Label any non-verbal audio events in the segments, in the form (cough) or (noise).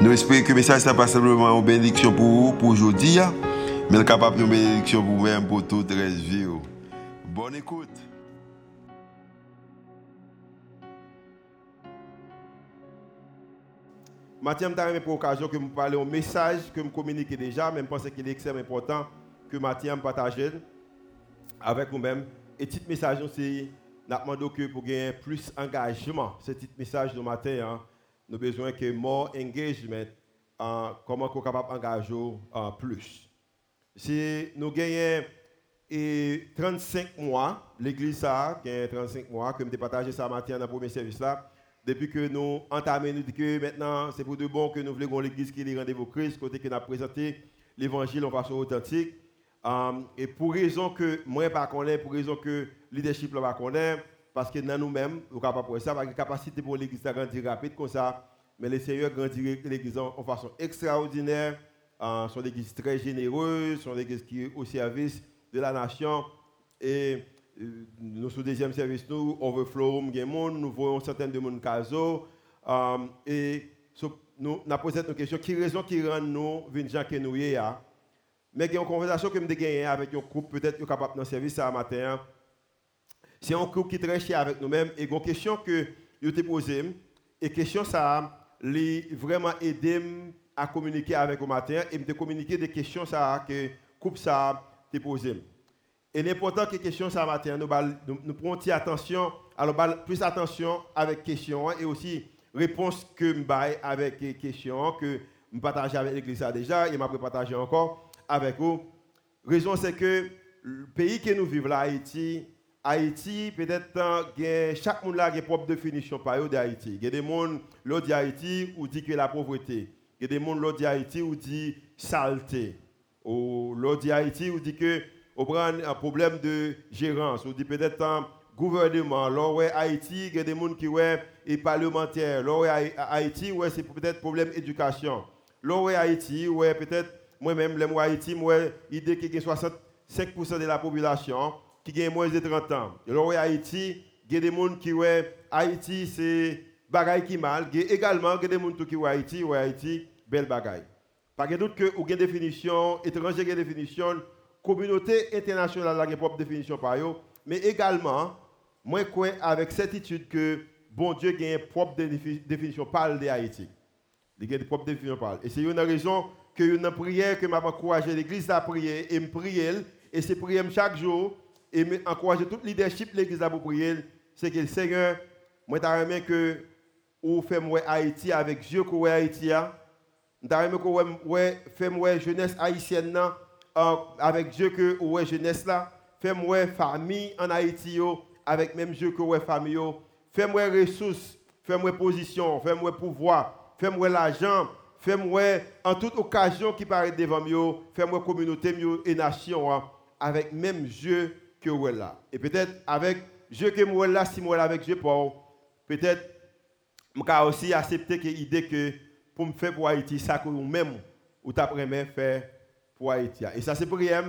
Nous espérons que le message n'est pas simplement une bénédiction pour vous, pour aujourd'hui, hein. mais capable de bénédiction pour vous-même, pour toute la vie. Oh. Bonne écoute. Mathieu, je pour l'occasion que vous parler un message que vous communiquez déjà, mais je pense qu'il est extrêmement important que Mathieu partage avec vous-même. Et petit message, c'est que pour gagner plus d'engagement. Ce petit message de matin, hein, nous avons besoin de more engagement, uh, comment nous capable d'engager uh, plus. Si nous gagnons et 35 mois, l'église a 35 mois, que nous partagé ça matin dans le premier service là, depuis que nous entamons, nous disons que maintenant c'est pour de bon que nous voulons l'église qui est rendez-vous Christ, côté que nous avons présenté l'évangile en façon authentique. Um, et pour raison que moi ne pas connais, pour raison que le leadership ne pas connaît, parce que nous-mêmes, nous sommes capables de ça, parce que la capacité pour l'Église à grandir rapide comme ça. Mais le Seigneur grandit l'Église en façon extraordinaire. Euh, sont l'Église très généreuse, sont l'Église qui est au service de la nation. Et euh, nous, sous deuxième service, nous, overflow, nous voyons certaines de mon caso. Euh, et nous avons posé une question qui raison qui rend nous venir gens que nous sommes Mais il y une conversation que nous avons avec un groupe, peut-être capable de service ce matin. C'est un groupe qui est très cher avec nous-mêmes. Et une question que je t'ai posée, et question ça a vraiment aidé à communiquer avec vous matin et me communiquer des questions ça que le groupe ça t'a posé. Et l'important que question ça matin, nous, nous, nous prenons attention, alors plus attention avec questions et aussi réponse que je avec questions que je partage avec l'église déjà et je partager encore avec vous. La raison c'est que le pays que nous vivons là, Haïti, Haïti, peut-être, chaque monde a une propre définition par d'Haïti. Il y a des gens qui disent Haïti ou dit que la pauvreté. Il y a des gens qui disent Haïti ou dit saleté. Ou l'autre dit Haïti ou dit que on prend un problème de gérance. Ou dit peut-être un gouvernement. Là, ouais, Haïti, il y a des gens qui sont parlementaires. Là, ouais, Haïti, ouais, c'est peut-être problème d'éducation. Là, ouais, Haïti, ouais, peut-être, moi-même, moi, Haïti, moi, idée a 65% de la population qui ont moins de 30 ans. Alors, Haïti, il y a des gens qui ont Haïti, c'est bagaille qui mal. Il y a également des gens qui ont Haïti, ou Haïti, belle bagaille. Pas de doute que vous avez une définition, étranger une définition, communauté internationale a une propre définition par eux, mais également, moi, crois avec certitude que bon Dieu a une propre définition parle de Haïti. Il a une propre définition parle. Et c'est une raison que une prière que m'a encouragé l'église à prier et me prier et c'est prier chaque jour et encourager tout le leadership de l'église prier, c'est que le Seigneur, moi, je que vous faites Haïti avec Dieu que Haïti. Je que fait jeunesse haïtienne euh, avec Dieu que vous jeunesse là. Fais-moi famille en Haïti avec même Dieu que vous famille. Fais-moi ressources, fais-moi position, fais-moi pouvoir, fais-moi l'argent, fais-moi en toute occasion qui paraît devant moi, fais-moi communauté et nation hein, avec même Dieu que vous là. Et peut-être avec je que moi là, si moi là avec je peut-être je aussi accepter l'idée que pour me faire pour Haïti, ça que vous-même, ou t'apprenez faire pour Haïti. Et ça c'est prière.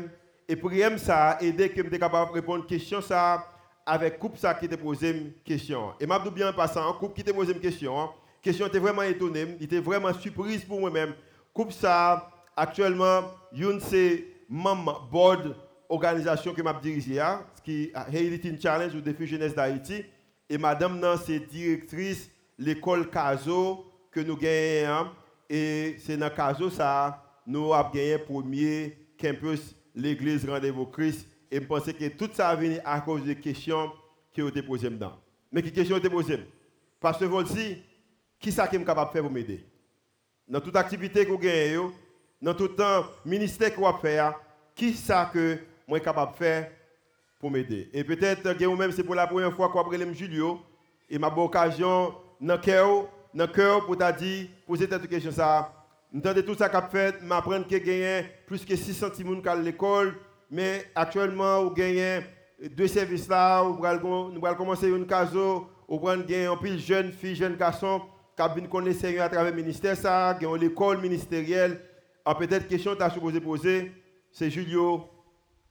Et prière, ça a aidé que je capable de répondre à question ça avec couple ça qui t'a posé une question. Et m'a bien passant, couple qui t'a posé une question. Hein. Question était vraiment étonné, il était vraiment surprise pour moi-même. Couple ça actuellement, une c'est membre board organisation que m'a dirigée, hein, qui Haiti Challenge ou défi jeunesse d'Haïti. Et madame c'est directrice l'école Caso que nous gagnons. Hein. Et c'est dans Caso ça nous avons gagné premier campus l'église Rendez-vous Christ. Et je pense que tout ça venu à cause des questions qui ont été posées dedans. Mais qui questions ont été posées? Parce que voici, qui ça qui est capable de faire pour m'aider? Dans toute activité que vous gagnez, dans tout temps ministère que vous faites, qui ça que moi capable de faire pour m'aider. Et peut-être que vous-même, c'est pour la première fois que vous Julio, et ma bonne occasion, dans le cœur, dans pour t'a dit, poser cette question ça, M'entendez tout ça qu'a fait, m'apprendre que gagne plus que 600 personnes à l'école, mais actuellement on gagne deux services là, nous allons commencer une case, on va gagner un pile jeunes filles, jeunes garçons qui viennent connaître Seigneur à travers le ministère ça, gagne l'école ministérielle. En peut-être question que tu supposé poser, c'est Julio,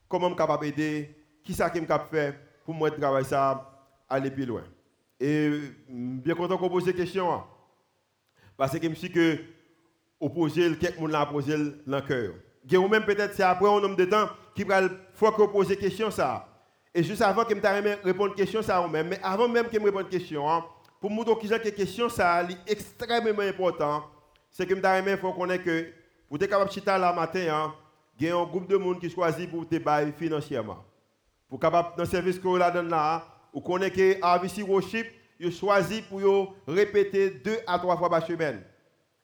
comment je suis capable d'aider, qui ça qui capable faire pour moi travailler ça aller plus loin? Et bien content qu'on pose ces questions. Hein. Parce que je suis que opposer quelqu'un l'a dans le cœur. Ou même peut-être c'est après un nombre de temps qui va fois que poser question ça. Et juste avant que je réponde à question ça même, mais avant même que je réponde à question, hein, pour montrer que la question ça est extrêmement important, c'est que je faut qu'on que pour être capable de chiter là matin, hein, il y a un groupe de monde qui choisit pour te bailler financièrement. Pour capable dans le service que vous donne là, vous connaissez que RVC Worship, vous choisi pour répéter deux à trois fois par semaine.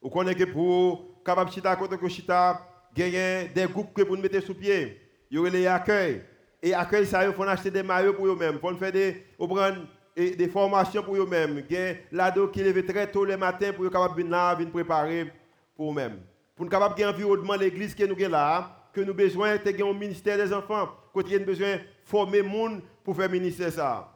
Vous connaissez que pour capable chita côté que chita, gagner des groupes que vous mettez sous pied. Vous les accueils. Et accueil ça, il faut acheter des maillots pour eux-mêmes. Faut faire des, prendre des formations pour eux-mêmes. L'ado qui lève très tôt le matin pour capable venir préparer pour eux-mêmes. Pour capable un environnement l'église que nous avons là, que nous besoin de un ministère des enfants, que nous besoin de former gens pour faire ministère ça.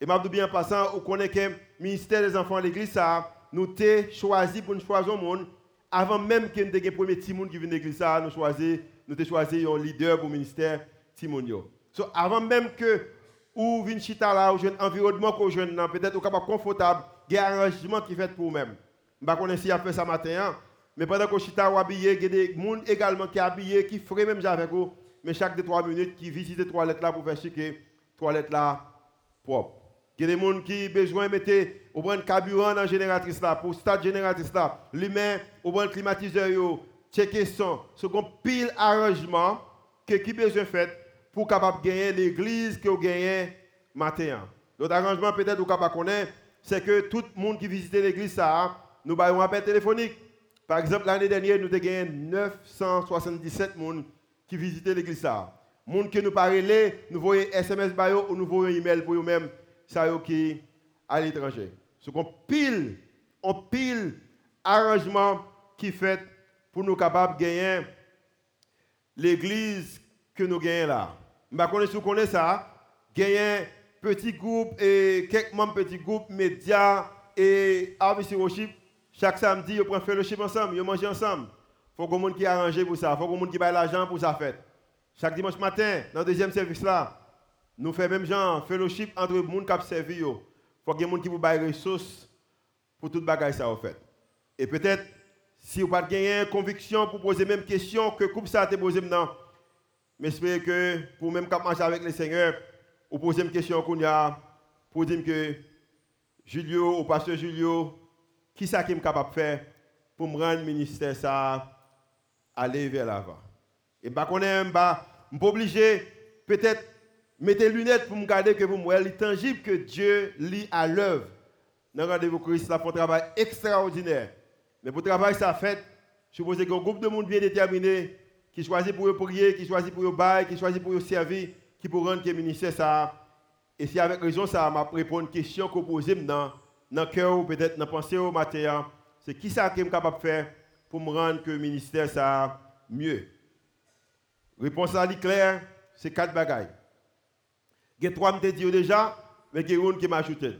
Et je bien passant, on connaît que ministère des enfants l'église, ça, nous avons choisi pour nous choisir un monde. Avant même que nous ayons premier petit monde qui vient de l'église, nous choisi, nous choisi un leader pour le ministère Timonio. So, avant même que ou vin chita là, ou un environnement que jeune peut-être ou capable confortable, il y a un arrangement qui fait pour vous-même. Je ne sais pas si a fait ça matin, hein. Mais pendant que chita ou habillé, il y a des gens également qui sont habillés, qui feraient même avec vous, mais chaque 2-3 minutes, qui visitent les toilettes là pour faire chiquer toilettes là propre. Il y a des gens qui ont besoin de mettre au carburant dans la génératrice là, pour stade génératrice là, lui-même au bon climatiseur, checker son, ce qu'on pile arrangement que qui besoin fait pour capable gagner l'église que vous gagnez matin. L'autre arrangement peut-être vous capable connaître, c'est que tout le monde qui visite l'église ça, nous avons un appel téléphonique. Par exemple, l'année dernière, nous avons gagné 977 personnes qui visitaient l'église gens qui nous parlent, nous voyons SMS ou nous voyons email pour eux-mêmes ça qui à l'étranger. Ce qu'on pile, on pile arrangement qui fait pour nous capables de gagner l'église que nous gagnons là. Je sais pas si vous connaissez ça. Gagner petit groupe et quelques membres petit groupe, médias et RVC Worship. Chaque samedi, ils prennent fellowship ensemble, ils mangent ensemble. Il faut que monde qui arrangé pour ça. Il faut que monde qui baille l'argent pour ça fête. Chaque dimanche matin, dans le deuxième service là, nous faisons même genre fellowship entre les gens qui servi. Il faut que des gens qui vous ressources pour toute bagaille ça en fait. Et peut-être, si vous n'avez pas de conviction pour poser même question que coupe ça a été posé maintenant, j'espère que pour même marcher avec le Seigneur, vous posez une question qu'on a pour dire que Julio, au pasteur Julio, qui ça qui est capable de faire pour me rendre ministère ça aller vers l'avant? Et bah qu'on est pas obligé peut-être mettre les lunettes pour me garder que vous voyez tangible que Dieu lit à l'œuvre. Dans rendez-vous Christ, ça fait un travail extraordinaire. Mais pour travail ça fait, je suppose qu'un groupe de monde bien déterminé qui choisit pour prier, qui choisit pour bailler, qui choisit pour servir, qui pour rendre le ministère ça. Et si avec raison ça m'a répondre une question que posez dans dans cœur ou peut-être dans pensée au matin, c'est qui ça qui est capable de faire pour me rendre que le ministère ça mieux? Réponse à claire, c'est quatre bagailles. Il y a trois me dit déjà, mais il y a une qui m'a ajouté.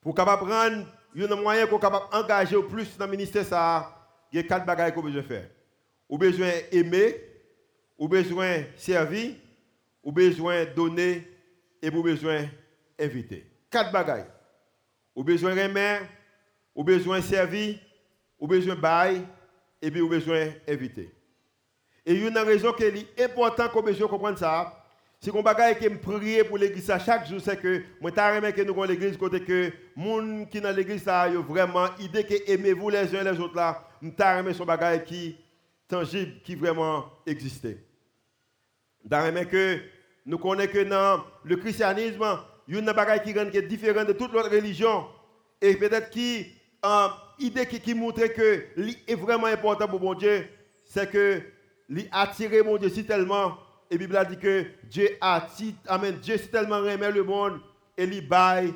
Pour capable rendre un moyen pour capable engager plus dans le ministère ça, il y a quatre bagailles qu'on besoin faire ou besoin aimer, ou besoin servir, ou besoin donner, et ou besoin inviter. Quatre bagailles. Ou besoin remettre, ou besoin servir, ou besoin bailler, et puis ou besoin inviter. Et une raison qui est importante qu'on besoin comprendre ça, c'est qu'on bagaille que me pour l'église chaque jour, c'est que moi t'as que nous avons l'église côté que gens qui dans l'église ça vraiment idée que aimez-vous les uns les autres là, m'ta son bagaille qui tangible qui vraiment existait. Dans que nous connaissons que dans le christianisme, une chose qui est différente de toute autre religion. Et peut-être qui, euh, idée qui, montre que est vraiment important pour mon Dieu, c'est que attirer mon Dieu si tellement. Et la Bible dit que Dieu a Amen, Dieu si tellement aimé le monde et il baille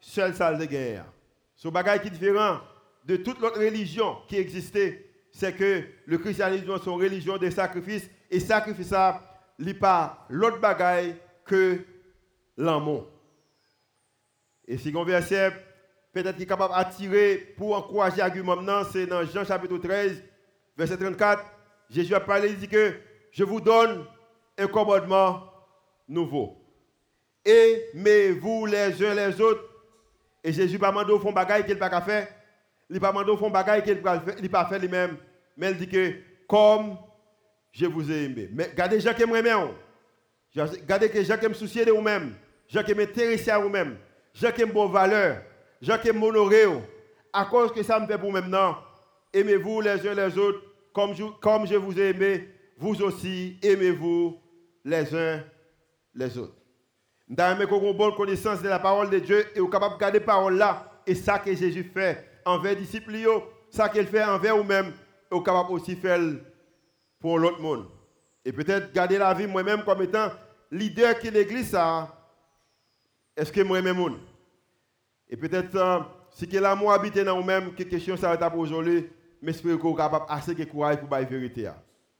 seule salle de guerre. Ce bagage qui est différent de toute autre religion qui existait c'est que le christianisme est une religion de sacrifice et sacrifice ça, n'est pas l'autre bagaille que l'amour. Et si on verset peut-être qui est capable d'attirer pour encourager l'argument c'est dans Jean chapitre 13, verset 34. Jésus a parlé, il dit que je vous donne un commandement nouveau. Aimez-vous les uns les autres. Et Jésus pas demandé au fond bagaille qu'il pas faire. Il pas demandé au fond bagaille qu'il n'a pas fait lui-même. Mais il dit que comme je vous ai aimé. Mais regardez gens qui m'aiment. Regardez que gens qui me soucier de vous-même. Gens qui m'intéressent à vous-même. Aiment vos valeurs. Gens qui m'honorer. À cause que ça me fait pour maintenant. Aimez-vous les uns les autres comme je, vous ai aimé. Vous aussi aimez-vous les uns les autres. Nous avons une bonne connaissance de la parole de Dieu et vous capable de garder la parole là. Et ça que Jésus fait envers les disciples, ça qu'il fait envers vous-même, et vous capable aussi faire pour l'autre monde. Et peut-être garder la vie moi-même comme étant leader qui l'église ça. Est-ce que moi-même Et peut-être euh, si que l'amour habite dans vous-même, que question ça va aujourd'hui, mais j'espère que vous capable assez de courage pour la vérité.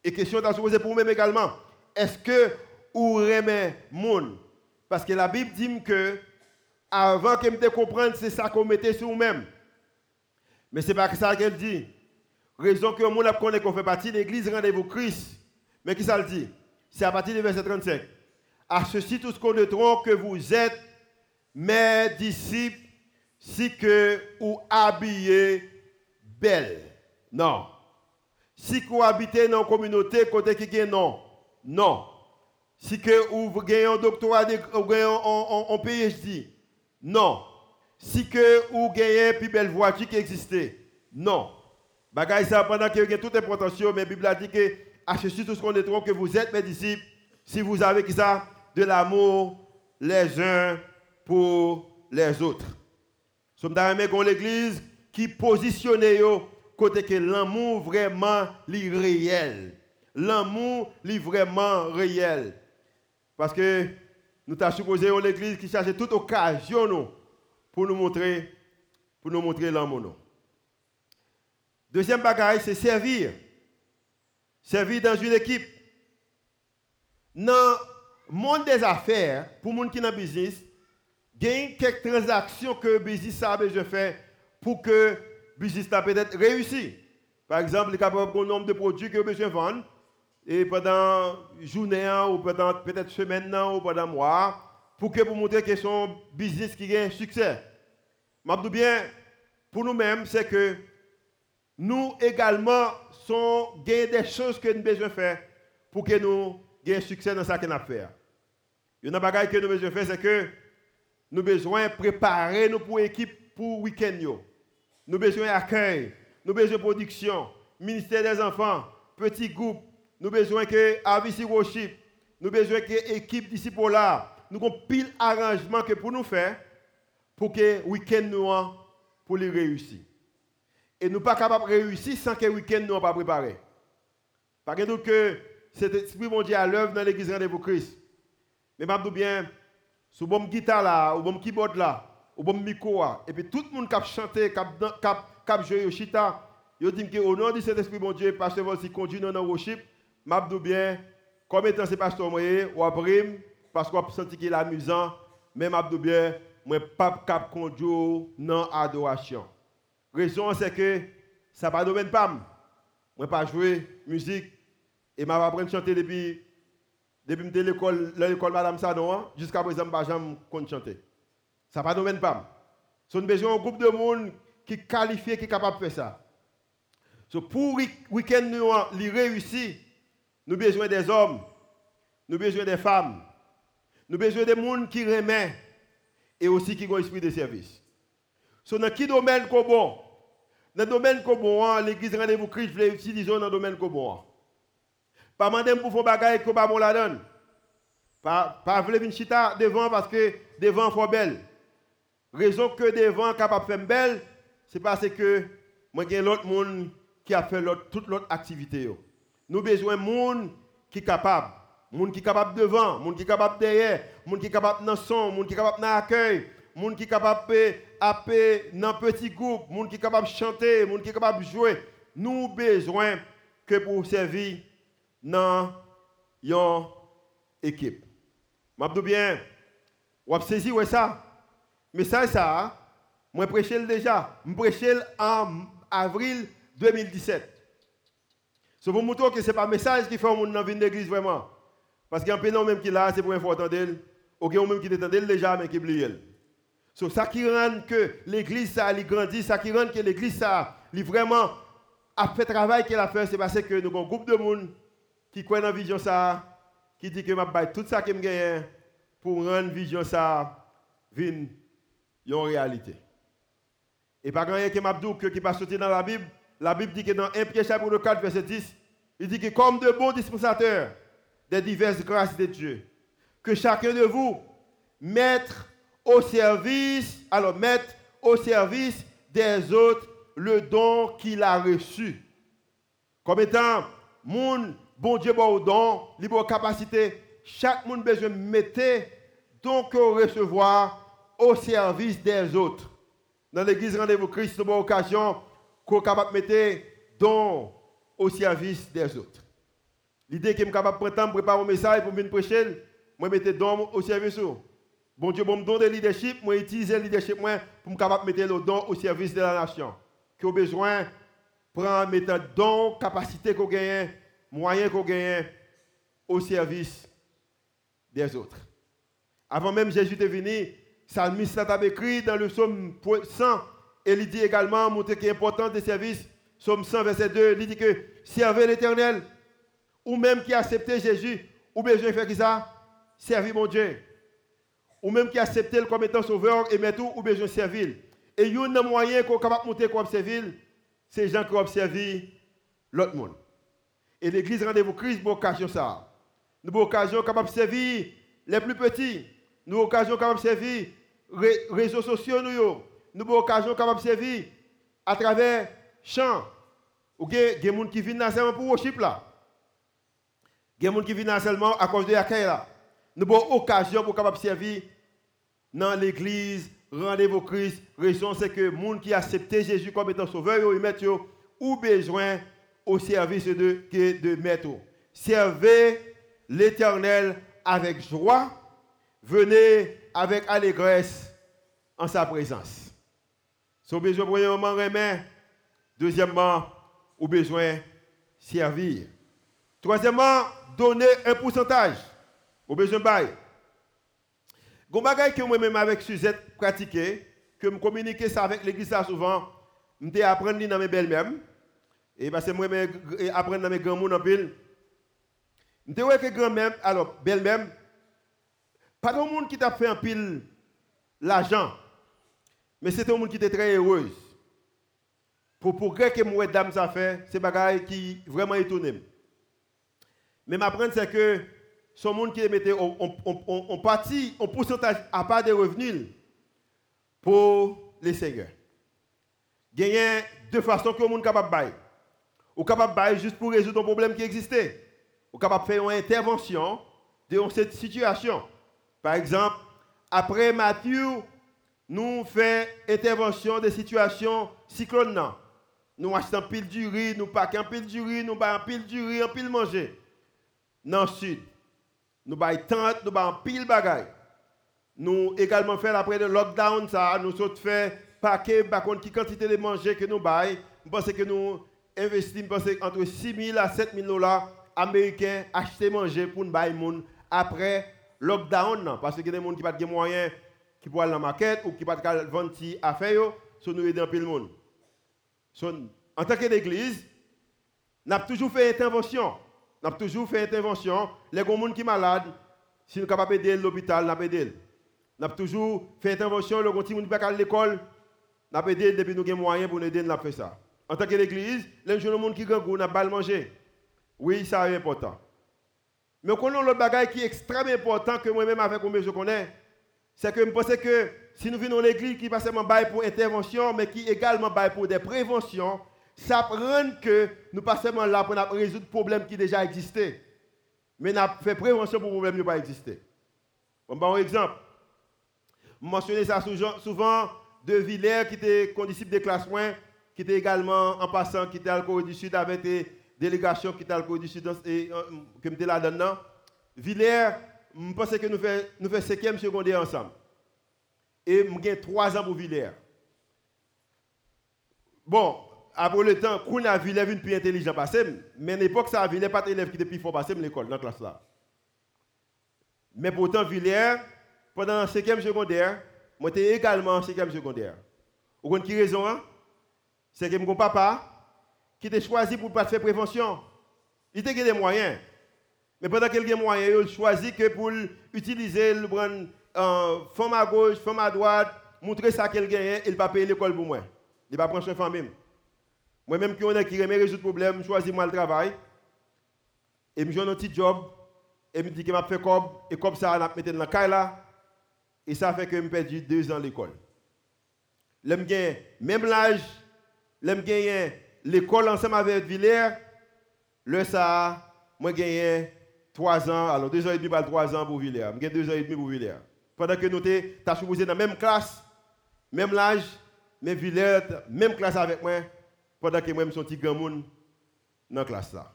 Et question à se pour vous-même également. Est-ce que vous aimez monde parce que la Bible dit que avant que me comprendre, c'est ça qu'on mettait sur nous-mêmes. Mais ce n'est pas ça qu'elle dit. Raison que le monde connaît qu'on fait partie de l'église rendez-vous Christ. Mais qui ça le dit? C'est à partir du verset 35. À ceci tous connaîtront que vous êtes mes disciples si que vous habillez belle. Non. Si vous habitez dans une communauté côté qui est non. Non si que vous gagnez un doctorat ou gagnez un, PhD. Non. Si que vous gagnez une plus belle voiture qui existait. Non. Bagay ça pendant que vous avez toute importance, mais la Bible a dit que ceci tout ce qu'on est que vous êtes mes disciples si vous avez ça de l'amour les uns pour les autres. Nous sommes l'église qui positionne côté que l'amour vraiment est réel. L'amour est vraiment réel. Parce que nous avons supposé l'église qui cherche toute occasion pour nous montrer pour nous montrer l'amour. Deuxième bagage, c'est servir. Servir dans une équipe. Dans le monde des affaires, pour les gens qui sont dans le business, y a quelques transactions que le business a besoin de faire pour que le business peut-être réussi. Par exemple, il y a un nombre de produits que vous besoin de vendre et pendant journée ou pendant peut-être semaine ou pendant mois pour que vous montrez que son business qui a un succès. Je bien, pour nous-mêmes, c'est que nous également sont des choses que nous devons faire pour que nous ayons succès dans ce y a une chose que nous devons faire, c'est que nous besoin préparer nous pour l'équipe pour week-end. Nous besoin d'accueil, nous besoin production, ministère des enfants, petits groupes, nous besoin que AVC Worship, nous besoin que l'équipe d'ici pour là, nous avons pile arrangement que pour nous faire pour que week-end nous pour les réussir. Et nous pas capables de réussir sans que week-end nous pas préparé. Par exemple, que cet esprit mondial à l'œuvre dans l'église Rendez-vous Christ. Mais je bien, sur bon guitare là, ou bon keyboard là, ou bon micro et puis tout le monde qui a chanté, qui a joué au chita, il dit que au nom de cet esprit mon Dieu, pasteur Volsi conduit dans le worship, M'abdou bien, comme étant ce pasteur moyen, ou après, parce qu'on senti qu'il est amusant, mais m'abdou bien, moi pas cap conduire dans adoration. Raison c'est que ça pas domaine pas. Moi pas jouer musique et m'a appris à chanter depuis depuis l'école l'école madame Sanon hein, jusqu'à présent pas jamais chanter. Ça pas domaine pas. C'est besoin un groupe de monde qui est qualifié qui est capable de faire ça. So pour week-end nous réussir nous avons besoin des hommes, nous avons besoin des femmes, nous avons besoin des gens qui remettent et aussi qui ont esprit de service. So, dans quel domaine qu'on bon? Dans le domaine qu'on bon, hein, l'église rendez-vous Christ voulait utiliser dans le domaine qu'on bon. Pas demander pour faire bagaille que pas la donne. Pas pas vouloir venir chita devant parce que devant faut belle. Raison que devant capable faire belle, c'est parce que moi j'ai l'autre monde qui a fait toute l'autre activité nous besoin de monde qui capable. Monde qui capable devant, monde qui capable derrière, monde qui capable dans son, monde qui capable dans l'accueil, monde qui capable de dans petit groupe, monde qui capable chanter, monde qui capable jouer. nous besoin que pour servir dans une équipe. Je bien, vous saisi ouais ça. Mais ça, ça, moi prêché déjà. Je prêché en avril 2017. C'est pour montrer que ce n'est pas un message qui fait monde dans une église vraiment. Parce qu'il y a un peu même qui là, c'est pour info entendre. Ou il même qui t'entendent déjà, mais qui oublie. So, ça qui rend que l'église ça a grandi, ça qui rend que l'église ça vraiment a fait travail qu'elle a fait, c'est parce que nous avons un groupe de monde qui croit dans la vision ça, qui dit que je vais tout ça que je gagne pour rendre vision ça une réalité? Et pas grand qui m'a dit qui pas sorti dans la Bible, la Bible dit que dans 1 Pierre chapitre 4 verset 10, il dit que comme de bons dispensateurs des diverses grâces de Dieu, que chacun de vous mette au service, alors mette au service des autres le don qu'il a reçu. Comme étant, mon bon Dieu, bon don, libre capacité, chaque monde besoin mettre donc recevoir au service des autres. Dans l'église Rendez-vous Christ, avons occasion qu'on capable mettre don au service des autres. L'idée que je suis capable de préparer un message pour venir prêcher, moi mettre don au service. Bon Dieu, bon me donne de leadership, moi utiliser le leadership pour me capable mettre le don au service de la nation. Qui a besoin prendre mettre don, capacité qu'on gagne, moyens qu'on gagne au service des autres. Avant même Jésus de venir, Salmiste a écrit dans le psaume 100, et il dit également, montrer qu'il est important des services, psaume 100, verset 2, il dit que servez l'éternel, ou même qui accepté Jésus, ou besoin faire ça, servir mon Dieu. Ou même qui accepté le comme étant sauveur, et tout, ou besoin servir. Et il y a un moyen qu'on est capable de monter comme servir, c'est les gens qui ont servi l'autre monde. Et l'église rendez-vous Christ, pour occasion ça. Nous avons occasion capable de servir les plus petits. Nous avons occasion capable de servir les réseaux sociaux. Nous avons occasion capable de servir à travers chants. Ou des gens qui viennent seulement pour worship là. Des gens qui viennent seulement à cause de l'accueil là. Nous avons occasion pour capable de servir dans l'église, rendez-vous Christ. Raison c'est que les gens qui acceptent Jésus comme étant sauveur, ils mettent ou besoin au service de, de mettre. Servez l'éternel avec joie, venez avec allégresse en sa présence. Si besoin, premièrement, remet. Deuxièmement, ou besoin servir. Troisièmement, donner un pourcentage. Au besoin bail. Gon que moi-même avec Suzette pratiqué, que je communique ça avec l'église souvent, je apprendre dans mes belles-mères. Et parce que moi, apprendre dans mes grands-mères en pile. Je que grand-mère, alors, belle-mère, pas de monde qui t'a fait un pile l'argent, mais c'est un monde qui était très heureuse. Pour progrès que moi, dame, ça fait, c'est bagaille qui vraiment étonné. Mais m'apprendre, c'est que ce monde qui mettait on, on, on, on pourcentage à part des revenus pour les seigneurs. A deux façons que le monde capable de. Ou capable de juste pour résoudre un problème qui existait. Ou capable de faire une intervention dans cette situation. Par exemple, après Matthieu, nous faisons intervention des situations cyclones. Nous achetons pile du riz, nous paquons pile du riz, nous baillons pile du riz, en pile manger. Dans le sud, nous baillons tente, nous baillons pile bagaille. Nous également faisons après le lockdown, ça, nous faisons paquet, par quantité de manger que nous baillons. Je que nous investissons entre 6 000 à 7 000 dollars américains acheter manger pour nous bailler après lockdown, parce qu'il y a des gens qui n'ont pas de moyens qui peuvent aller dans la market ou qui n'ont pas de vendre à faire, so nous aider un peu le monde. en tant qu'église, nous avons toujours fait intervention. Nous avons toujours fait intervention. Les gens qui sont malades, si nous sommes capables d'aider l'hôpital, nous avons. Nous avons toujours fait intervention. Les gens qui ne sont pas à l'école, nous avons aidé depuis nous avons moyens pour nous aider, nous avons fait ça. En tant qu'église, les gens qui ont nous avons manger. Oui, ça est important. Mais on a l'autre bagage qui est extrêmement important que moi-même avec moi je connais, c'est que je pense que si nous venons à l'église qui pas seulement pour intervention, mais qui également pour des préventions, ça prend que nous pas seulement là pour résoudre des problèmes qui déjà existaient, mais nous fait prévention pour problèmes qui pas exister. On va un exemple. Je mentionne ça souvent de Villers qui était condisciple des classes qui était également en passant, qui était à Corée du Sud avec des délégations qui étaient à Corée du Sud et euh, que j'étais là-dedans. Villers, je pense que nous faisons nous fait cinquième secondaire ensemble. Et j'ai trois ans pour Villers. Bon, après le temps, qu'on a Villers une plus intelligent mais à l'époque, ça Villers pas d'élèves qui étaient plus fort passer l'école, dans la classe là. Mais pourtant, Villers, pendant le cinquième secondaire, moi j'étais également en cinquième secondaire. Vous comprenez qui raison hein? C'est que mon papa, qui était choisi pour ne pas faire prévention, il était des moyens. Mais pendant qu'il a des moyens, il a choisi que pour utiliser le prendre euh, femme à gauche, femme à droite, montrer ça qu'il gagne, il ne va pas payer l'école pour moi. Il va prendre son famille. Moi-même qui on qui remet résoudre le problème, je choisis le travail. Et je fais un petit job. Et je dis que je fait comme, et comme ça, je mettre dans la là. Et ça fait que je perdu deux ans à l'école. Même l'âge, j'aime gagner l'école ensemble avec Villers. Le ça, moi gagné trois ans, alors deux ans et demi, trois ans pour Villers. J'ai deux ans et demi pour Villers. Pendant que nous sommes supposé dans la même classe, même l'âge, mais Villers, même classe avec moi, pendant que moi, je suis un petit grand monde dans la classe. La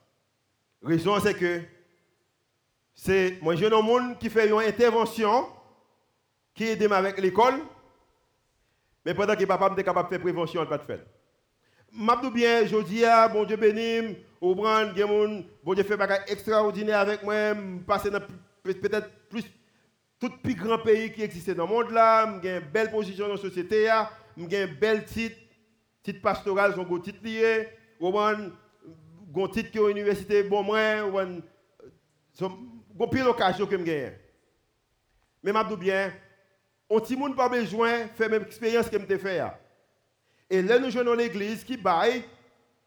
raison, c'est que c'est moi, jeune monde qui fait une intervention qui aide avec l'école, mais pendant que papa est capable de faire prévention, il ne pas de faire. Je bien, je dis, bon Dieu béni, au brand, bon Dieu fait des extraordinaire avec moi, passer dans peut-être plus tout plus grand pays qui existait dans le monde là, j'ai une belle position dans la société, j'ai un bel titre, titre pastoral, j'ai un titre lié, un titre qui est l'université, bon moi, j'ai pile l'occasion que j'ai. Mais je bien, on petit monde pas besoin faire même expérience que je fait. Et là, nous jouons dans l'église qui baille,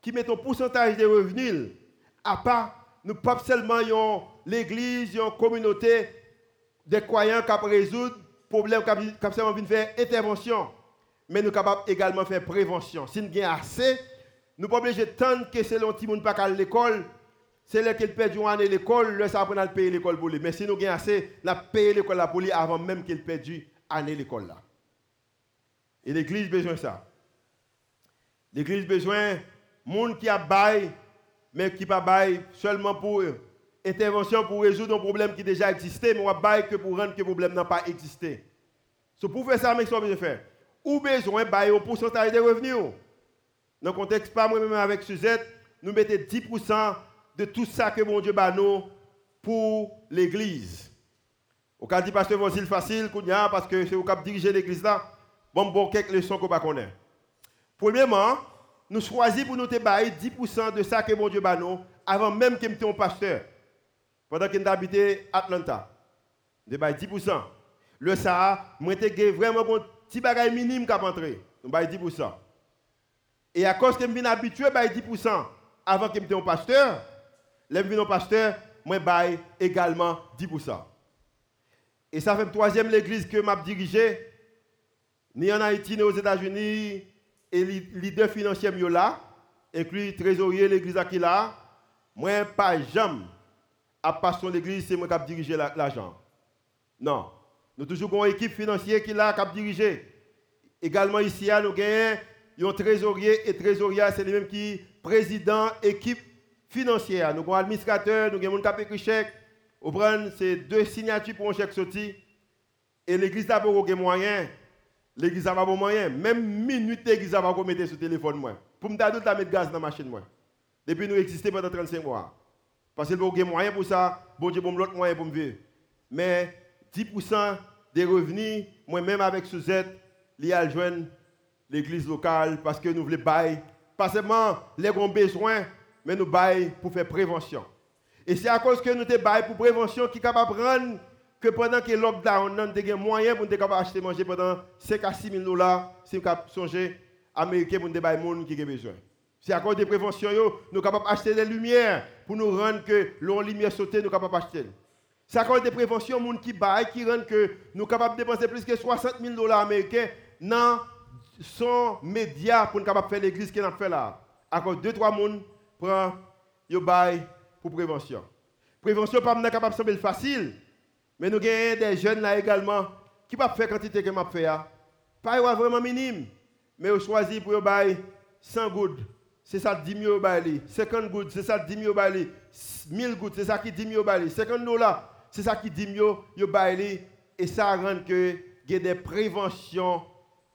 qui met un pourcentage des revenus, à part, nous pas seulement l'église, une communauté des croyants qui résoudre problèmes qui peuvent faire intervention, mais nous sommes capables également de faire prévention. Si nous avons assez, nous pas obligés de que c'est l'anti monde pas à l'école, c'est là qu'il perd une année l'école, là ça va à payer l'école pour lui. Mais si nous avons assez, nous payé l'école pour lui avant même qu'il perdu année l'école là. Et l'église a besoin de ça. L'église a besoin de monde qui a bail, mais qui pas bail seulement pour intervention pour résoudre un problème qui déjà existait, mais on va que pour rendre que le problème n'a pas existé. So, pour faire ça, mais ça besoin faire. Ou besoin de un pourcentage des revenus. Dans le contexte, pas moi-même avec Suzette, nous mettons 10% de tout ça que mon Dieu bat nous pour l'église. Au cas dit pasteur facile facile, parce que c'est au cap diriger l'église là. Bon, bon, quelques leçons qu'on ne connaît. Premièrement, nous choisissons pour nous te 10% de ça que mon Dieu bat nous avant même que nous un pasteur pendant que habité Atlanta. De 10%. Le ça, moi j'ai vraiment un petit bagage minime qui a entré. 10%. Et à cause que je suis habitué à 10% avant que je sois un pasteur, je suis un pasteur, moi bail également 10%. Et ça fait la troisième l'église que je dirigée, ni en Haïti, ni aux États-Unis, et leader financier là, inclus trésorier l'église qui là, moi pas jamais à passer l'église, c'est moi qui dirige l'argent. Non. Nous toujours une équipe financière qui l'a qui dirige. Également ici, nous avons un trésorier et trésorier, c'est les mêmes qui président équipe financière. Nous avons un administrateur, nous avons un qui écrit chèque. Vous prenez ces deux signatures pour un chèque sorti. Et l'église a pas de moyens. L'église a pas de moyens. Même minute, l'église a pas mettre sur le téléphone. Pour me donner mettre gaz dans la machine. Depuis nous existons pendant 35 mois. Parce que vous avez moyen pour ça, bon Dieu, bon l'autre moyen pour me vivre. Mais 10% des revenus, moi-même avec Suzette, il y a l'église locale parce que nous voulons bailler. Pas seulement les grands besoins, mais nous bailler pour faire prévention. Et c'est à cause que nous te bail pour prévention qui est capable de rendre que pendant que lockdown, nous avons moyens pour nous acheter manger pendant 5 à 6 000 dollars si nous songer américain pour nous bailler monde qui a besoin. C'est à cause des préventions, nous sommes capables d'acheter des lumières pour nous rendre que l'on lumière sauter, nous sommes capables d'acheter. C'est à cause des préventions, gens qui baillent, qui rendent que nous sommes capables de dépenser plus que 60 000 dollars américains dans son média pour nous de faire l'église qui a fait là. À cause de deux, trois personnes prennent yo bail pour prévention. Prévention, pas capable de sembler facile, mais nous avons des jeunes là également qui pas faire quantité que m'a fait. Pas vraiment minime, mais ils choisissent pour bail 100 gouttes, c'est ça 10 000 bail. 50 gouttes, c'est ça 10 000 bail. 1000 gouttes, c'est ça qui 10 000 bail. 50 dollars, c'est ça qui 10 000 bail. Et ça rend que y a des préventions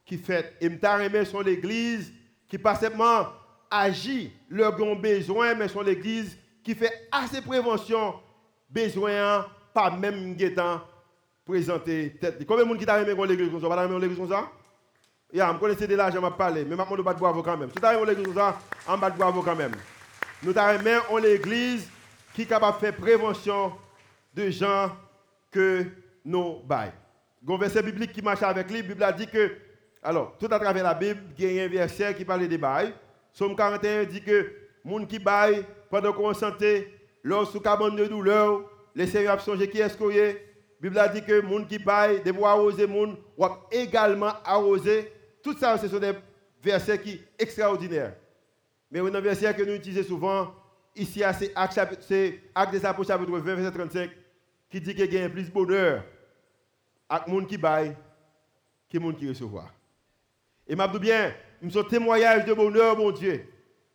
qui fait. Et je sur l'église qui pas seulement agit leurs besoin, mais sur l'église qui fait assez prévention, besoin, pas même temps présenter tête. Combien de monde qui t'a aimé l'église comme ça? Pas aimé l'église comme ça? Yeah, je connais de là, je parler, mais je vais bravo quand même. Si tu as l'église comme ça, on va bravo quand même. Nous avons l'église qui est capable de faire prévention de gens que nous baillons. Il un verset biblique qui marche avec lui. La Bible a dit que, alors, tout à travers la Bible, il y a un verset qui parle des bails. Somme 41 dit que, gens qui baillent pendant qu'on santé, lorsqu'on cabane de douleur, les seigneurs songer qui est-ce qu'il La Bible a dit que, gens qui baillent, des arroser gens, ou également arroser. Tout ça, ce sont des versets qui extraordinaires. Mais un verset que nous utilisons souvent, ici, c'est Acte des Apôtres, chapitre 20, verset 35, qui dit qu'il y a plus de bonheur avec les gens qui baillent que les gens qui reçoivent. Et je dis bien, je un témoignage de bonheur, mon Dieu.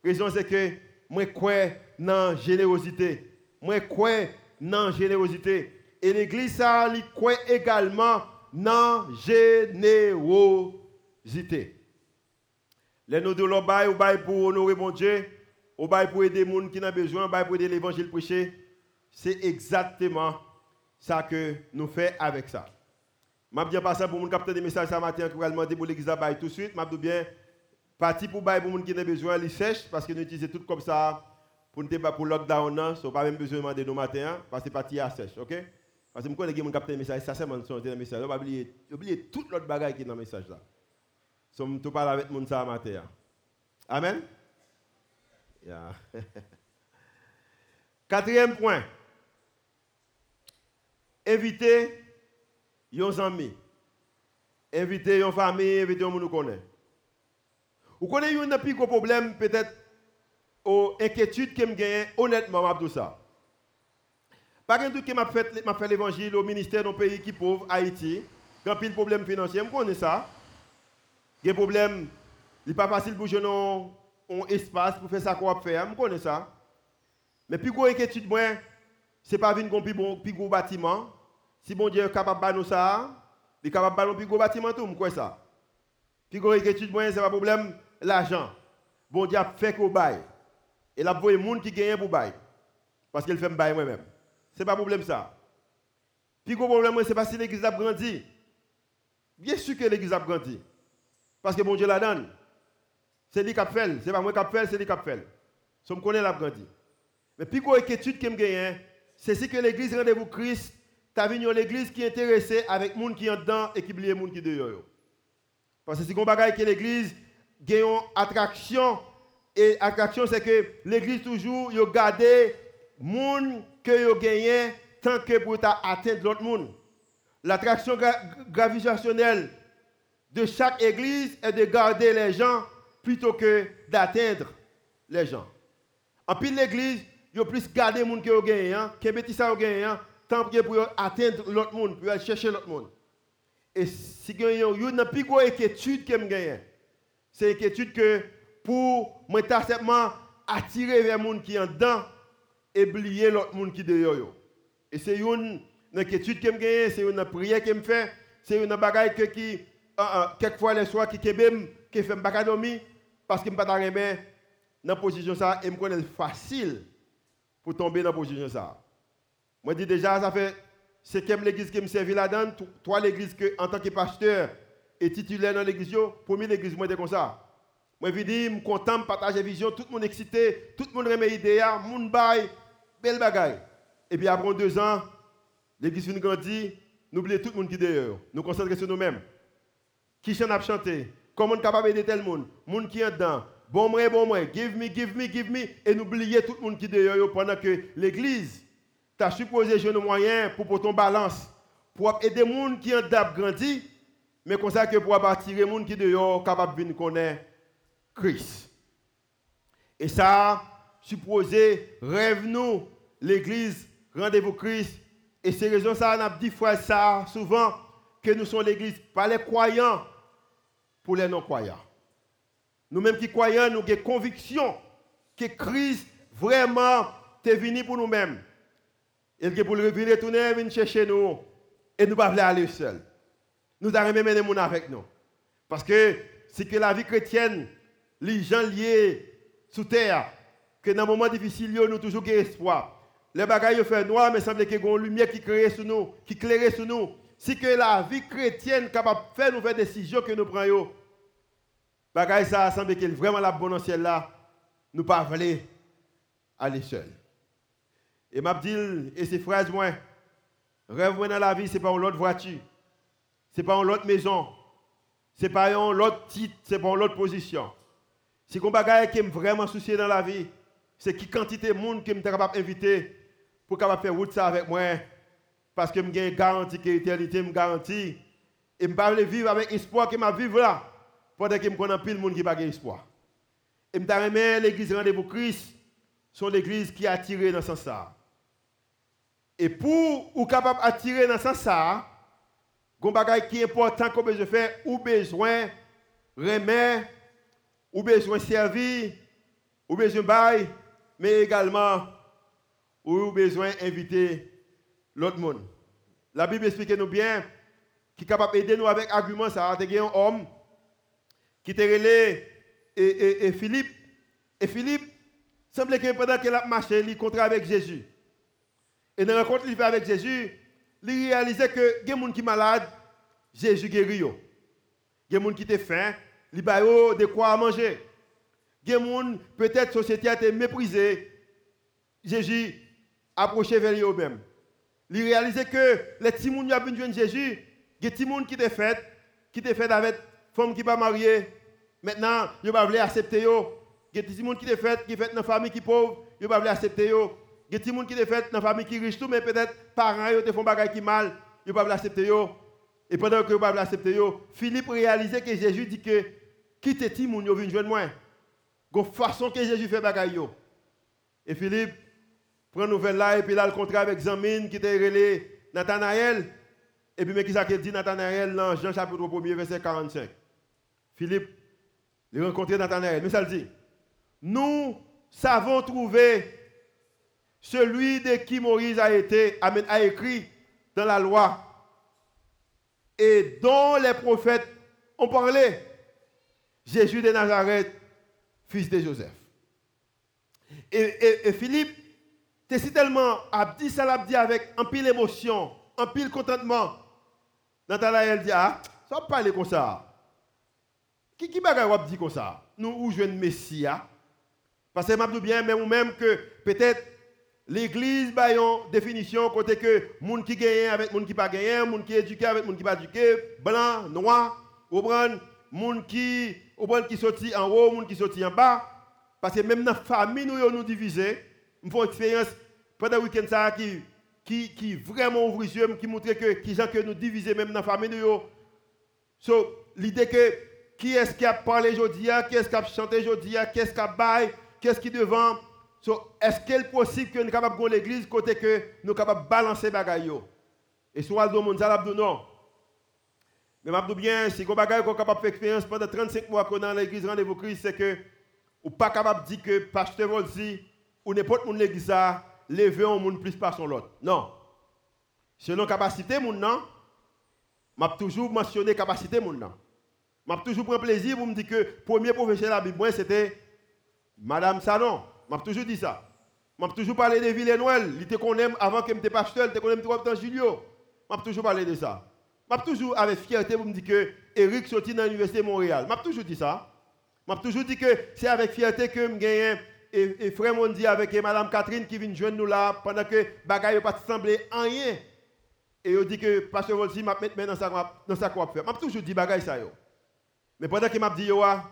La raison, c'est que moi, je crois dans la générosité. Moi, je crois dans générosité. Et l'Église, ça, croit également dans générosité. Les nous de l'eau bail, ou bail pour honorer mon Dieu, ou bail pour aider les gens qui ont besoin, bail pour aider l'évangile prêché. C'est exactement ça que nous faisons avec ça. Je bien passer pour mon capter des messages ce matin qui va demander pour l'église à tout de suite. Je bien parti pour bail pour les gens qui ont besoin, les sèche parce que nous utilisons tout comme ça pour ne pas pour lockdown, so pas même besoin de demander nos matins parce que c'est parti à sèche, OK? Parce que je connais que capter des messages, ça c'est mon son des messages. On va oublier oublier tout l'autre bagage qui est dans le message là. So je parle avec mon ça matin. Amen? Yeah. (laughs) Quatrième point. Éviter yon amis, inviter une famille, inviter un monde nous connaît. Vous connaissez un plus gros problème peut-être aux inquiétudes que me honnêtement tout ça. Par exemple, que m'a fait m'a l'évangile au ministère d'un pays qui pauvre Haïti, quand pile problème financier, je connais ça. Il y a un problème, il n'est pas facile pour jouer un espace pour faire ça qu'on va faire, je connais ça. Mais plus gros inquiétude moi, c'est pas venir un bon plus gros bâtiment, si bon Dieu est capable de nous ça, il est capable de nous plus gros bâtiment tout, quoi ça. Puis gros étude moyen c'est pas problème l'argent. Bon Dieu a fait qu'on bail. Et la voie monde qui gagne pour bail. Parce qu'il fait bail moi-même. C'est pas problème ça. Puis gros problème c'est pas si l'église a grandi. Bien sûr que l'église a grandi. Parce que bon Dieu la donne. C'est lui qui a fait, c'est pas moi qui a fait, c'est lui qui a fait. So me connaît l'a grandi. Mais puis gros étude qui me gagne, c'est si que l'église rendez-vous Christ tu as vu l'église qui est intéressée avec les gens qui sont dedans et qui oublient les gens qui sont dehors. Parce que si on bagaille que l'église a une attraction, et l'attraction c'est que l'église toujours garde les gens que yo gagné tant que pour atteindre l'autre monde. L'attraction gravitationnelle de chaque église est de garder les gens plutôt que d'atteindre les gens. En plus l'église, a plus garder les gens que yo gagné, hein, que ça yo gagné, hein, tant pour atteindre l'autre monde, pour aller chercher l'autre monde. Et si il y a une plus grosse inquiétude que je c'est l'inquiétude que pour moi, simplement attirer vers monde qui en dedans et oublier l'autre monde qui est dehors. Et c'est une inquiétude que je c'est une prière que je fais, c'est une bagaille que qui, uh, uh, quelquefois les soirs qui kebem, qui fait pas dormir parce que ne pas dans la position ça et je connais facile pour tomber dans la position ça. Moi, dis déjà, ça fait, comme l'église qui me servi là-dedans, toi, l'église que, en tant que pasteur et titulaire dans l'église, moi, l'église, moi, comme ça. Je dis, content de partager la vision, tout le monde excité, tout le monde remet idée, tout le monde belle bagaille. Et puis après deux ans, l'église vient grandir, nous oublions tout le monde qui est dehors. Nous concentrons sur nous-mêmes. Qui chante à chanter Comment on est capable d'aider tel monde? Monde qui est dedans. Bon moi, bon moi, give me, give me, give me. Et nous oublions tout le monde qui est dehors pendant que l'église tu as supposé jouer nos moyens pour ton balance, pour aider les gens qui ont grandi, mais comme ça que pour attirer les gens qui sont capables de connaître Christ. Et ça, supposé, rêve-nous, l'église, rendez-vous Christ. Et c'est raison ça, on a dit fois ça souvent, que nous sommes l'église, pas les croyants, pour les non-croyants. Nous-mêmes qui croyons, nous avons conviction que Christ vraiment est venu pour nous-mêmes. Est pour le retourner, venir chercher nous. Et nous ne pouvons pas aller seuls. Nous avons mener les gens avec nous. Parce que c'est que la vie chrétienne, les gens liés sous terre, que dans un moment difficile, nous avons toujours espoir. Les bagailles font noir, mais semble qu'il y a une lumière qui crée sur nous, qui éclaire sur nous. Si que la vie chrétienne est capable de faire nous faire décisions que nous prenons, bagaille ça semble qu'il vraiment la bonne ciel là, nous pas aller seul. Et m'a dit et ces phrases moi, rêve dans la vie, c'est pas une autre voiture. C'est pas une autre maison. C'est pas une autre titre, c'est pas une autre position. Si un bagaille qui me vraiment soucié dans la vie, c'est qui quantité de monde qui me capable d'inviter pour capable faire route ça avec moi parce que je garantie que l'éternité me garantit et je ne vivre avec espoir que je vivre là pendant que je connais de monde qui pas espoir. Et je remercie l'église Rendez-vous Christ, sont l'église qui a attiré dans ce sens là. Et pour ou capable d'attirer dans ce sens là, un bagage qui est important que je fais ou besoin remettre ou besoin servir ou besoin bail mais également ou besoin d'inviter l'autre monde. La Bible explique nous bien qui est capable d'aider nous avec argument ça. Un homme qui était relé et, et, Philippe. Et Philippe, semble que pendant qu'il a marché, il contre avec Jésus. Et dans la rencontre qu'il fait avec Jésus, il réalisait que il y a des gens qui sont malades, Jésus guérit. Il y a des gens qui ont faim, il a de quoi manger. Y a des gens, peut-être société a été méprisée, Jésus approché vers eux-mêmes. Il réalisait que les petits gens qui besoin de Jésus, a des gens qui étaient faits, qui étaient faits avec femme qui pas mariée. Maintenant, ils ne pas accepter. Il y a des gens qui étaient faits, qui fait dans famille qui pauvre, ils ne pas accepter. Il y a des gens qui étaient faits dans famille qui riche, mais peut-être parents ils font des choses qui mal, ils ne pas accepter. Et pendant que ils ne pas accepter, Philippe réalisait que Jésus dit que quitte les gens, ils viennent joindre moi? De façon que Jésus fait bagaille. Et Philippe prend nouvelle là, et puis là, le contrat avec Zamine qui était relé Nathanaël. Et puis, mais qui ça dit Nathanaël dans Jean chapitre 1 verset 45. Philippe, il rencontré Nathanaël. Mais ça le dit. Nous savons trouver celui de qui Moïse a été, a écrit dans la loi et dont les prophètes ont parlé. Jésus de Nazareth, fils de Joseph. Et, Philippe tu si tellement abdi ça l'a avec un pile émotion, un pile contentement. Nathanaël dit ah, ça va parler comme ça. Qui qui bagaille dit comme ça? Nous ou jeune Messie hein? Parce que m'a bien mais ou même que peut-être l'église a une définition côté que monde qui gagne avec monde qui pas gagne, monde qui éduqué avec monde qui pas éduqué, blanc, noir, ou monde qui ou qui sorti en haut, monde qui sorti en bas parce que même dans la famille nous nous diviser je fais une expérience pendant le week-end qui, qui, qui vraiment ouvre les yeux, qui montre que qui gens que nous divisons même dans la famille. Nous, so, l'idée que qui est-ce qui a parlé aujourd'hui, qui est-ce qui a chanté aujourd'hui, qui est-ce qui a baillé, qui est-ce qui devant. Est-ce qu'il est possible que nous sommes capables de l'église côté que nous sommes capables de balancer les Et soit le monde, ça non. Mais je dis bien, si vous êtes capable de faire expérience pendant 35 mois qu'on dans l'église Rendez-vous Christ, c'est que vous pas capable de dire que pasteur Volzi ou n'importe qui l'église a lever un monde plus par son l'autre. Non. Selon capacité mon non, m'a toujours mentionné capacité mon non. M'a toujours pris plaisir pour me dire que premier professeur de la Bible c'était madame Salon. M'a toujours dit ça. M'a toujours parlé de Villeneuve, il était qu'on aime avant que me pasteur, il qu'on aime trop dans Julio. M'a toujours parlé de ça. M'a toujours avec fierté pour me dire que Eric sorti dans l'université de Montréal. M'a toujours dit ça. M'a toujours dit que c'est avec fierté que me gagne et, frère m'ont dit avec Madame Catherine qui vient joindre nous là pendant que bagaille pas semblé rien. Et il dit que pasteur Volsi m'a mettre dans sa dans sa quoi faire. M'a toujours dit bagaille ça yo. Mais pendant qu'il m'a dit yo a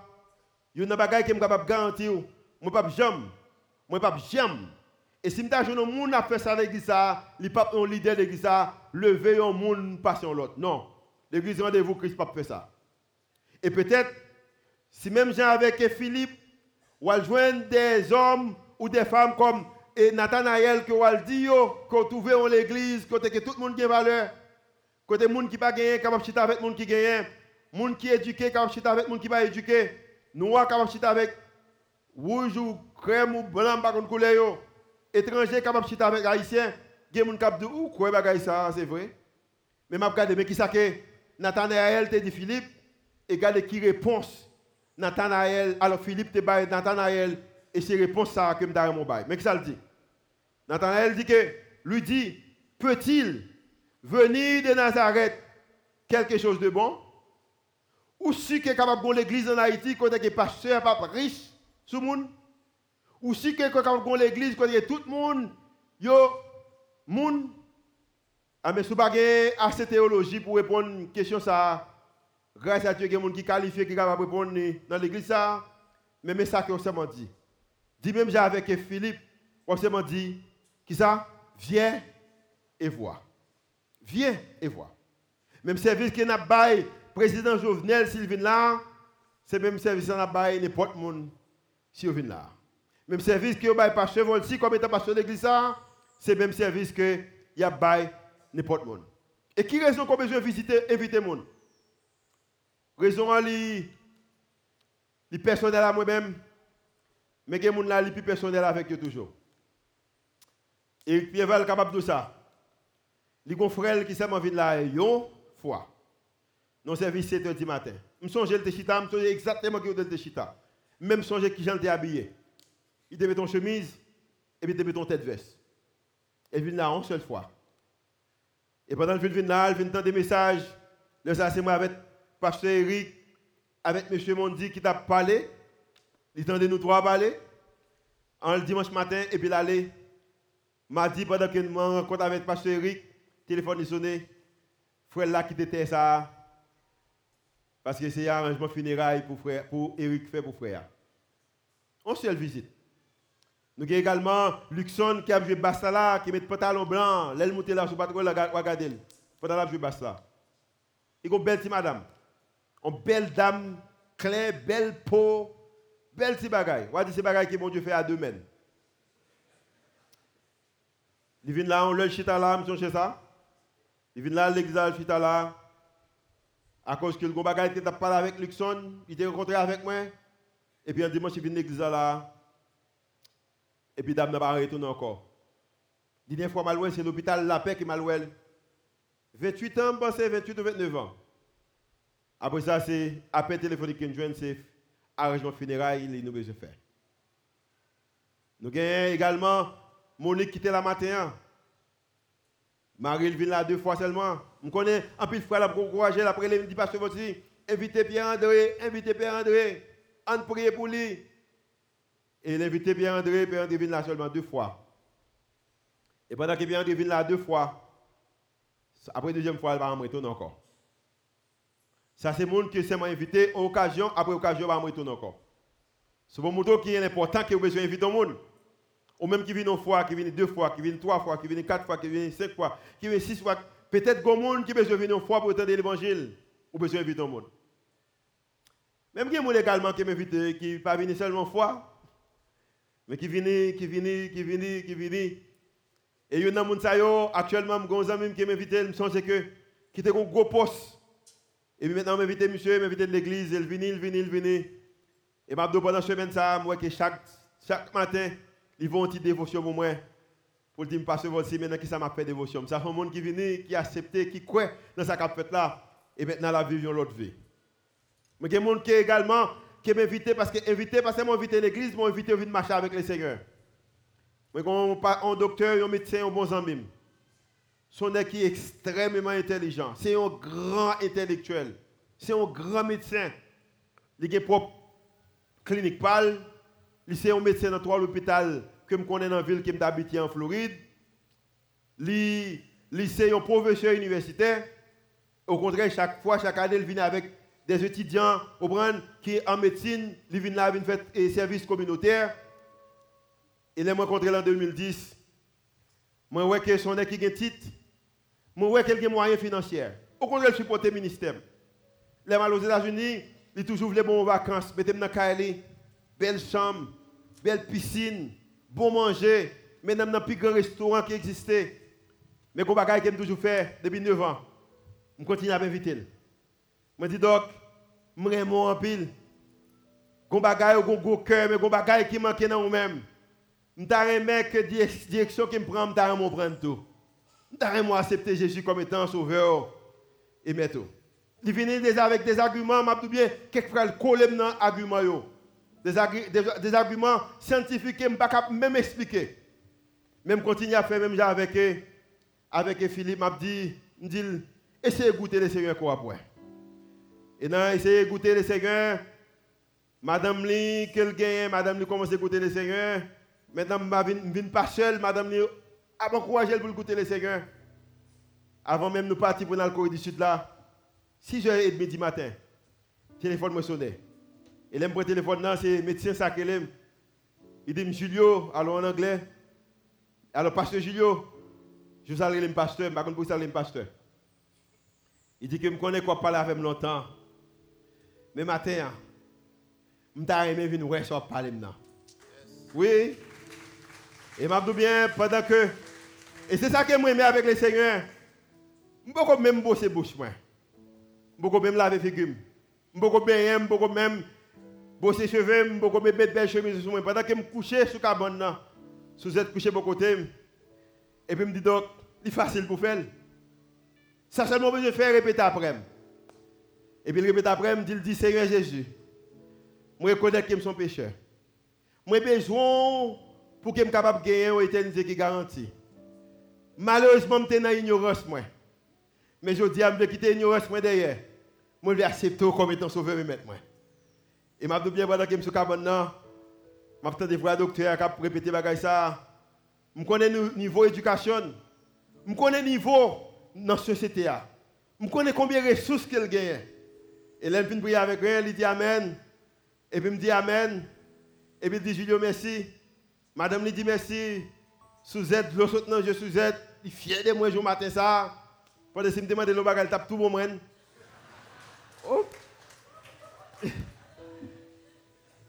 une bagaille qui me capable garantir moi pas jamais moi pas et si m'ta jeune a fait ça l'église ça, il pas un leader l'église ça, lever un monde passer l'autre. Non. L'église rendez-vous Christ pas faire ça. Et peut-être si même Jean avec Philippe ou joindre des hommes ou des femmes comme Nathanaël que vous dit qu'on trouve en l'église côté que tout le monde a valeur côté monde qui pas gagné capable avec monde qui gagne monde qui éduqué capable avec monde qui pas éduqué noir capable avec rouge ou crème ou blanc par contre couleur. Étranger capable chita avec haïtien, gen moun kap de ou quoi bagay ça, c'est vrai? Mais m'a regardé mais qui ça que Nathanaël te dit Philippe et regardez qui réponse Nathanaël alors Philippe te bail Nathanaël et c'est réponse ça que me mon bail. Mais qui ça le dit? Nathanaël dit que lui dit peut-il venir de Nazareth quelque chose de bon? Ou si que capable l'église en Haïti côté que pasteur pas riche le monde ou si que capable de l'église tout le monde yo monde ah mais sous pas assez théologie pour répondre à une question ça grâce à Dieu il y a des gens qui qualifient qui capable répondre dans l'église ça. Mais mais ça que seulement dit. Dit même avec Philippe on seulement dit qui ça? Viens et vois. Viens et vois. Même service que n'a bail président Jovenel Sylvain là, c'est même service qu'on a bail n'importe si vient là. Même service que bail pasteur Volsi comme étant pasteur l'église ça, c'est même service que y a bail n'importe monde. Et qui raison qu'on besoin visiter inviter monde? Raison à li li personnel à moi-même mais que monde là li plus personnel avec eux toujours. Et Pierre Val capable de ça. Les frère qui s'est envie là yon fois. Non service 7 h du matin. Je songe le chita, je songe exactement qui est le chita. Même songe qui j'en habillé. Il te met ton chemise et puis il te met ton tête veste. Et il vient là une seule fois. Et pendant que je viens là, je viens des messages. Là, ça c'est moi avec pasteur Eric, avec M. Mondi qui t'a parlé. Il de nous trois parler. En le dimanche matin, et puis l'aller. M'a dit pendant que je rencontre avec pasteur Eric, téléphone est sonné. Frère là qui était ça. Parce que c'est un arrangement funéraire pour, frère, pour Eric fait pour frère. On seule visite. Nous avons également Luxon qui a joué Basta là, qui met pantalon blanc, l'aile montée là, sur le patron, regardez. Pendant la joué Basta. Il y a une belle madame. Une belle dame, claire, belle peau, belle petite bagaille. On dit ces bagailles que mon Dieu fait à deux mains. Il vient là, on le chita là, je chez ça. Il vient là, l'exal là. À cause que le bagage était parlé avec Luxon, il était rencontré avec moi. Et puis un dimanche, il vient l'église là. Et puis dame n'a pas retourné encore. Dernière fois, Malouel, c'est l'hôpital La Paix qui Malouel. 28 ans, c'est 28 ou 29 ans. Après ça, c'est appel téléphonique qui nous c'est arrangement funéraire, il nous besoin faire. Nous avons également Monique qui était là matin. Marie vient là deux fois seulement. Je connais un peu de frère pour encourager. Après, il dit Pasteur invitez Pierre-André, invitez Pierre-André, on prie pour lui. Et il invite Pierre-André, Pierre-André vient là seulement deux fois. Et pendant que Pierre-André vient là deux fois, après la deuxième fois, il va me retourner encore. Ça, c'est le monde qui s'est invité, occasion, après occasion, il va me retourner encore. C'est pour montrer qu'il est important que vous besoin d'inviter le monde. Ou même qui vient une fois, qui vient deux fois, qui vient trois fois, qui vient quatre fois, qui vient cinq fois, qui vient six fois. Peut-être qu'il y a monde qui besoin venir une fois pour entendre l'évangile, ou besoin d'inviter le monde. Même qu'il y a également qui m'invite, qui ne pas seulement une fois, mais qui vient, qui vient, qui vient, qui vient. Et il y a des gens actuellement, j'ai un ami qui m'invite, je sens que, qui était un gros poste. Et maintenant, m'invite monsieur, m'invite de l'église, il vient, il vient, il vient. Et pendant la semaine, moi, que chaque, chaque matin, ils vont une dévotion pour moi. Pour dire, pasteur voici maintenant qui ça m'a fait dévotion? Ça, c'est un monde qui vient, qui a accepté, qui croit dans sa fait là. Et maintenant, la vision l'autre vie. Mais il y a des gens qui également qui m'invitent parce que invité parce que moi invité l'église, moi invité venir marcher avec le Seigneur. Mais quand un docteur, un médecin, un bon ami. Son qui est extrêmement intelligent. C'est un grand intellectuel. C'est un grand médecin. Il a propre clinique pâle c'est un médecin dans trois hôpitaux que je connais dans la ville qui m'habite en Floride. C'est un professeur universitaire. Au contraire, chaque fois, chaque année, il vient avec des étudiants qui en médecine, il vient là, il faire des services communautaires. Il est rencontré en 2010. Moi, je que son qui a titre. Moi, je quelques moyens financiers. Au contraire, il supporte le ministère. Les mal aux États-Unis, il toujours les bonnes vacances. Mettez-moi dans belle chambre, belle piscine, bon manger, mais dans le plus grand restaurant qui existait. Mais comme bagaille que toujours fait depuis 9 ans, je continue à m'inviter. Je dis donc, je suis en pile. gon bagay gon gros cœur mais gon qui manque dans vous-même. M'ta que direction qui me prend m'ta aimé prendre tout. M'ta aimé accepter Jésus comme étant sauveur et maître. Il vient déjà avec des arguments, m'a bien quelques frères coller dans arguments yo. Des, des, arguments scientifiques que je ne pas même expliquer. Même continuer à faire même avec avec Philippe m'a dit, dit essayez de goûter le Seigneur quoi après. Et non, essayez de goûter le Seigneur. Madame Li, gagne, Madame Li commence à goûter le Seigneur? Maintenant, je ne viens pas seul, Madame Li, avant courage pour goûter le Seigneur. Avant même de partir pour le du Sud là, 6h30 du matin, le téléphone me sonnait. Et l'aime le téléphone, c'est le médecin ça Il dit, Julio, alors en anglais, alors pasteur Julio, je salue le pasteur, je ne sais pas pasteur. Il dit que je connais quoi parler avec longtemps. Mais matin, je suis aimé venir voir ça parler maintenant. Oui. Et m'a bien pendant que et c'est ça que moi aimé avec le Seigneur. Je peux même bosser bouche moi. Je peux même laver figure. Je peux bien je peux même bosser cheveux, je peux même mettre belle chemise sur moi pendant que je me coucher sur cabane là. Sous êtes couché de côté. Et puis je me dis donc, c'est facile pour faire. Ça seulement de faire répéter après. Et puis il répète après, il dit Seigneur Jésus, je reconnais que je suis pécheur. J'ai besoin pour que je sois capable de gagner une éternité qui garantit. Malheureusement, je suis dans l'ignorance. Mais je dis à me quitter l'ignorance derrière. Je vais accepter comme étant sauveur et maître. Et je bien pendant que je suis capable je vais des fois docteur qui répéter ça. Je connais le niveau éducation. Je connais le niveau dans la société. Je connais combien de ressources qu'elle gagne. Et là, je prier avec elle, il dit Amen. Et puis, il me dit Amen. Et puis, il dit Julio, merci. Madame lui dit merci. Sous aide, l'autre je suis aide. Il est fier de moi, je matin ça. Pendant que je me demande le bagage, tape tout le monde. Oh.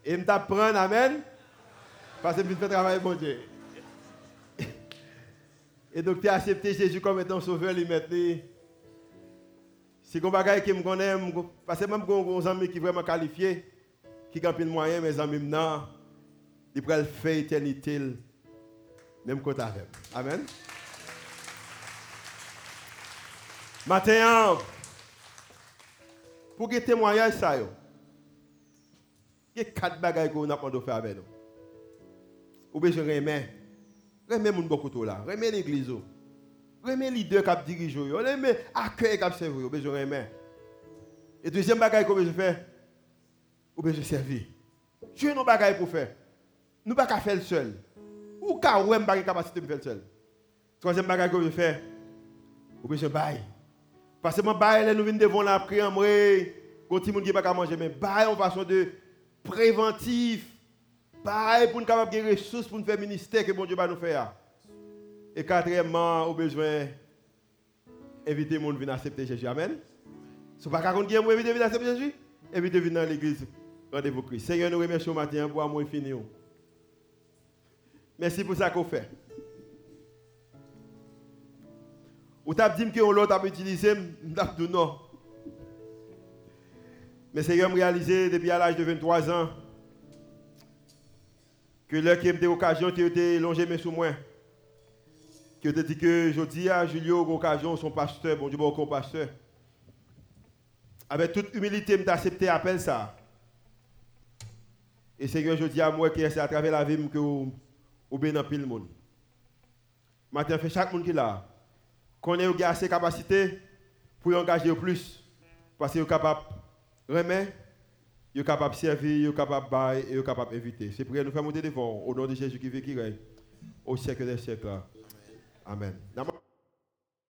Et je t'apprends, Amen. Parce que je fais travailler, mon Dieu. Et donc, tu as accepté Jésus comme étant sauveur, lui maintenant. Si vous avez qui me connaît, parce que même vous avez amis qui sont vraiment qualifiés, qui ont de moyens, mes amis, maintenant, ils peuvent faire éternité, même côté avec. Amen. Maintenant, pour que témoignage ça, il y a quatre bagages qu'on a pas faire avec nous. Ou bien je remets. Remets mon beaucoup là. Remets l'église. Remets leader qui dirige. Remets accueil qui servi. Ou bien je remets. Et deuxième que je fais, ou bien je servis. Dieu n'a pas pour faire. Nous pas faire seul. Ou pas ouais pas capacité de faire seul. Troisième que je fais, ou bien je baille. Parce que mon bail, nous venons devant la prière, quand tout le monde qui pas manger, mais bail en façon de préventif Pareil pour nous avoir des ressources pour nous faire ministère que bon Dieu va nous faire. Et quatrièmement, au besoin inviter les gens à accepter Jésus. Amen. Si vous ne pouvez pas inviter venir accepter Jésus, invitez venir dans l'église. Rendez-vous Christ. Seigneur, nous remercions matin pour amour fini. Merci pour ça qu'on fait. Ou t'as dit que l'autre a utilisé, m't'a dit non. Mais Seigneur, réalisé depuis l'âge de 23 ans que l'heure qui des occasions qui été longé mais sous moi. Que te dit que je dis à Julio occasion son pasteur, bon Dieu bon pasteur. Avec toute humilité, je accepté appel ça. Et Seigneur, je dis à moi que c'est à travers la vie que vous bien dans le monde. Maintenant, fait chaque monde qui est là. Qu'on ait assez de capacité pour engager plus. Parce qu'il est capable de remettre est capable de servir, est capable de bailler, est capable d'inviter. C'est pour nous faire monter devant au nom de Jésus qui vit qui règne au siècle des siècles. Amen.